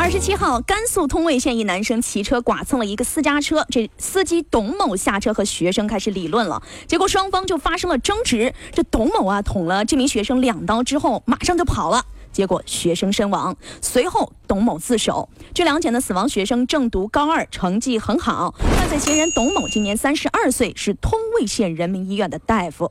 二十七号，甘肃通渭县一男生骑车剐蹭了一个私家车，这司机董某下车和学生开始理论了，结果双方就发生了争执。这董某啊捅了这名学生两刀之后，马上就跑了，结果学生身亡。随后董某自首。据了解呢，死亡学生正读高二，成绩很好。犯罪嫌疑人董某今年三十二岁，是通渭县人民医院的大夫。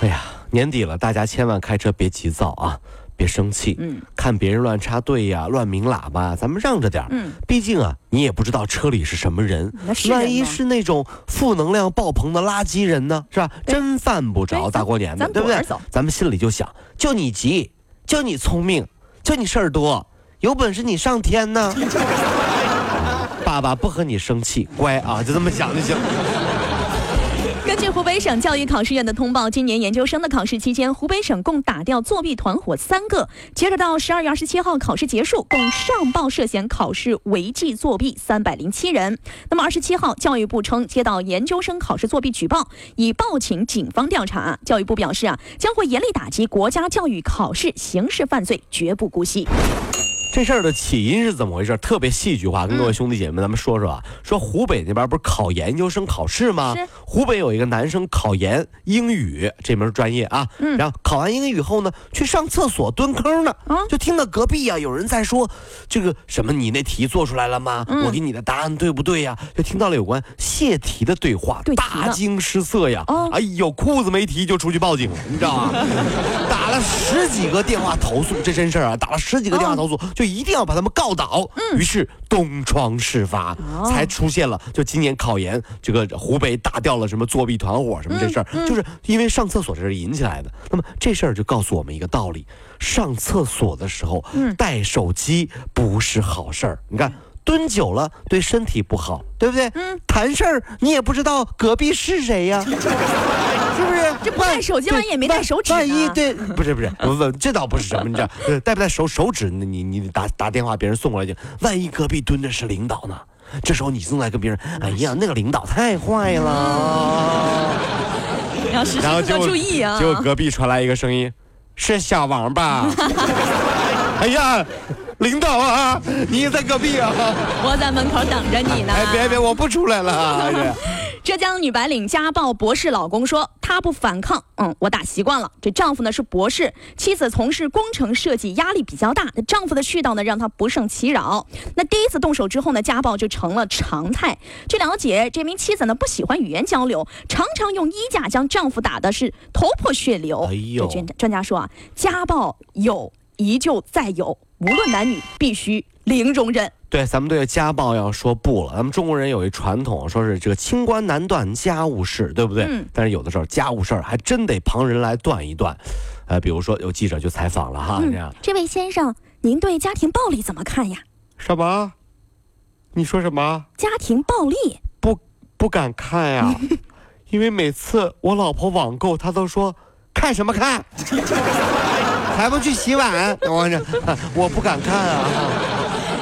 哎呀，年底了，大家千万开车别急躁啊！别生气，嗯，看别人乱插队呀、乱鸣喇叭，咱们让着点嗯，毕竟啊，你也不知道车里是什么人，万一是那种负能量爆棚的垃圾人呢，是吧？真犯不着大过年的，对不对？咱们心里就想，就你急，就你聪明，就你事儿多，有本事你上天呢！爸爸不和你生气，乖啊，就这么想就行。根据湖北省教育考试院的通报，今年研究生的考试期间，湖北省共打掉作弊团伙三个。截止到十二月二十七号考试结束，共上报涉嫌考试违纪作弊三百零七人。那么二十七号，教育部称接到研究生考试作弊举报，已报请警方调查。教育部表示啊，将会严厉打击国家教育考试刑事犯罪，绝不姑息。这事儿的起因是怎么回事？特别戏剧化，跟各位兄弟姐妹们咱们说说啊。说湖北那边不是考研究生考试吗？湖北有一个男生考研英语这门专业啊，然后考完英语后呢，去上厕所蹲坑呢，就听到隔壁啊有人在说这个什么，你那题做出来了吗？我给你的答案对不对呀？就听到了有关泄题的对话，大惊失色呀！哎呦，裤子没提就出去报警了，你知道吗？打了十几个电话投诉，这真事儿啊！打了十几个电话投诉，就。一定要把他们告倒。于是东窗事发，才出现了。就今年考研，这个湖北打掉了什么作弊团伙什么这事儿，就是因为上厕所这是引起来的。那么这事儿就告诉我们一个道理：上厕所的时候带手机不是好事儿。你看蹲久了对身体不好，对不对？嗯，谈事儿你也不知道隔壁是谁呀。是不是？这不带手机玩也没带手指万一对，不是不是，不不，这倒不是什么，你知道，带不带手手指？你你你打打电话，别人送过来就，万一隔壁蹲的是领导呢？这时候你正在跟别人，哎呀，那个领导太坏了，要时时注意啊！结果隔壁传来一个声音，是小王吧？哎呀，领导啊，你也在隔壁啊？我在门口等着你呢。哎，别别，我不出来了。浙江女白领家暴博士老公说，她不反抗，嗯，我打习惯了。这丈夫呢是博士，妻子从事工程设计，压力比较大。那丈夫的絮叨呢让她不胜其扰。那第一次动手之后呢，家暴就成了常态。据了解，这名妻子呢不喜欢语言交流，常常用衣架将丈夫打的是头破血流。哎呦，专专家说啊，家暴有，依旧再有，无论男女，必须零容忍。对，咱们对家暴要说不了。咱们中国人有一传统，说是这个清官难断家务事，对不对？嗯。但是有的时候家务事儿还真得旁人来断一断。呃，比如说有记者就采访了哈，这样。这位先生，您对家庭暴力怎么看呀？什么？你说什么？家庭暴力？不，不敢看呀，因为每次我老婆网购，她都说看什么看，还不去洗碗？我这 我不敢看啊。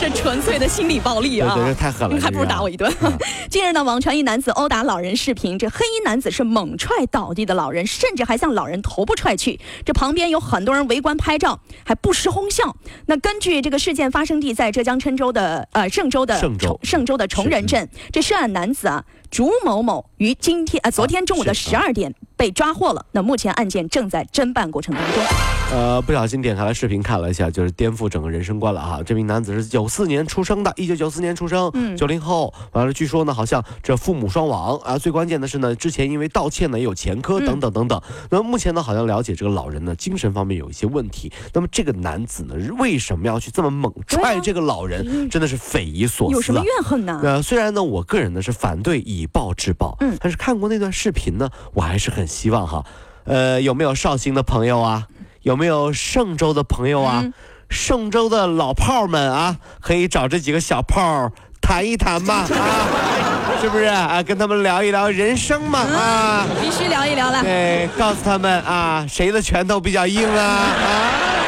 这纯粹的心理暴力啊！这太狠了，还不如打我一顿。近日呢，网传一男子殴打老人视频，这黑衣男子是猛踹倒地的老人，甚至还向老人头部踹去。这旁边有很多人围观拍照，还不时哄笑。那根据这个事件发生地在浙江郴州的呃嵊州的嵊州的崇仁镇，这涉案男子啊。朱某某于今天呃昨天中午的十二点被抓获了。那目前案件正在侦办过程当中。呃，不小心点开了视频看了一下，就是颠覆整个人生观了哈！这名男子是九四年出生的，一九九四年出生，嗯，九零后。完了，据说呢，好像这父母双亡啊。最关键的是呢，之前因为盗窃呢也有前科等等等等。那么目前呢，好像了解这个老人呢精神方面有一些问题。那么这个男子呢，为什么要去这么猛踹这个老人？真的是匪夷所思。有什么怨恨呢？呃，虽然呢，我个人呢是反对以。以暴制暴，嗯，但是看过那段视频呢，我还是很希望哈，呃，有没有绍兴的朋友啊？有没有嵊州的朋友啊？嵊州的老炮们啊，可以找这几个小炮。谈一谈嘛，啊，是不是啊？跟他们聊一聊人生嘛，啊，必须聊一聊了。对，告诉他们啊，谁的拳头比较硬啊？啊。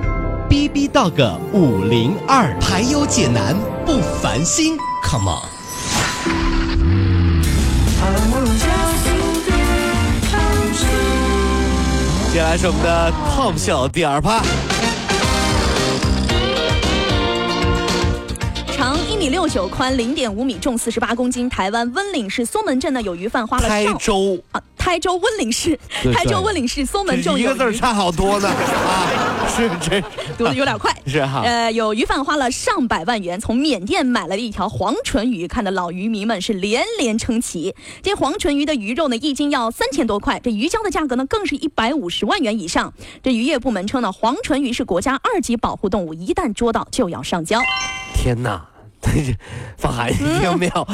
B B Dog 五零二，排忧解难不烦心，Come on！接下来是我们的 Top 秀第二趴。长一米六九，宽零点五米，重四十八公斤。台湾温岭市松门镇的有鱼贩花了台州啊。台州温岭市，台州温岭市松门镇一个字差好多呢 啊！是这 读的有点快，是哈。呃，有鱼贩花了上百万元从缅甸买来的一条黄唇鱼，看的老渔民们是连连称奇。这黄唇鱼的鱼肉呢，一斤要三千多块，这鱼胶的价格呢，更是一百五十万元以上。这渔业部门称呢，黄唇鱼是国家二级保护动物，一旦捉到就要上交。天哪！放寒，有没有？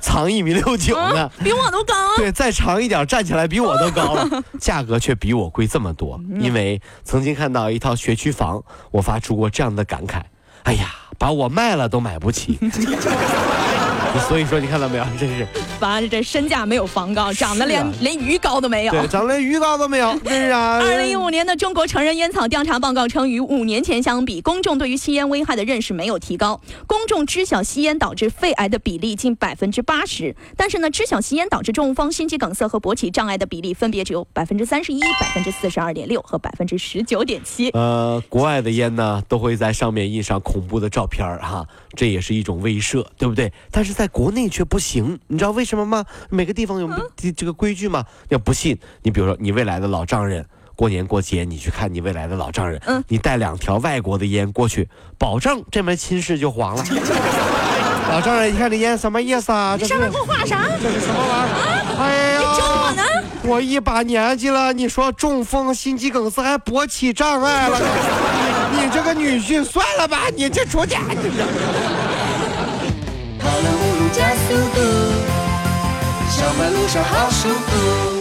长一米六九呢，比我都高。对，再长一点，站起来比我都高了。价格却比我贵这么多，因为曾经看到一套学区房，我发出过这样的感慨：哎呀，把我卖了都买不起。所以说，你看到没有？真是，反正这身价没有房高，长得连连鱼高都没有。对，长得连鱼高都没有。是啊。二零一五年的中国成人烟草调查报告称，与五年前相比，公众对于吸烟危害的认识没有提高。公众知晓吸烟导致肺癌的比例近百分之八十，但是呢，知晓吸烟导致中风、心肌梗塞和勃起障碍的比例分别只有百分之三十一、百分之四十二点六和百分之十九点七。呃，国外的烟呢，都会在上面印上恐怖的照片哈，这也是一种威慑，对不对？但是在国内却不行，你知道为什么吗？每个地方有这个规矩吗？要不信，你比如说你未来的老丈人过年过节，你去看你未来的老丈人，嗯，你带两条外国的烟过去，保证这门亲事就黄了。老丈人一看这烟什么意思啊？这上面给我画啥？这是什么玩意儿？哎呀，你我呢？我一把年纪了，你说中风、心肌梗塞还勃起障碍了，你这个女婿算了吧，你这出去。加速度，上班路上好舒服。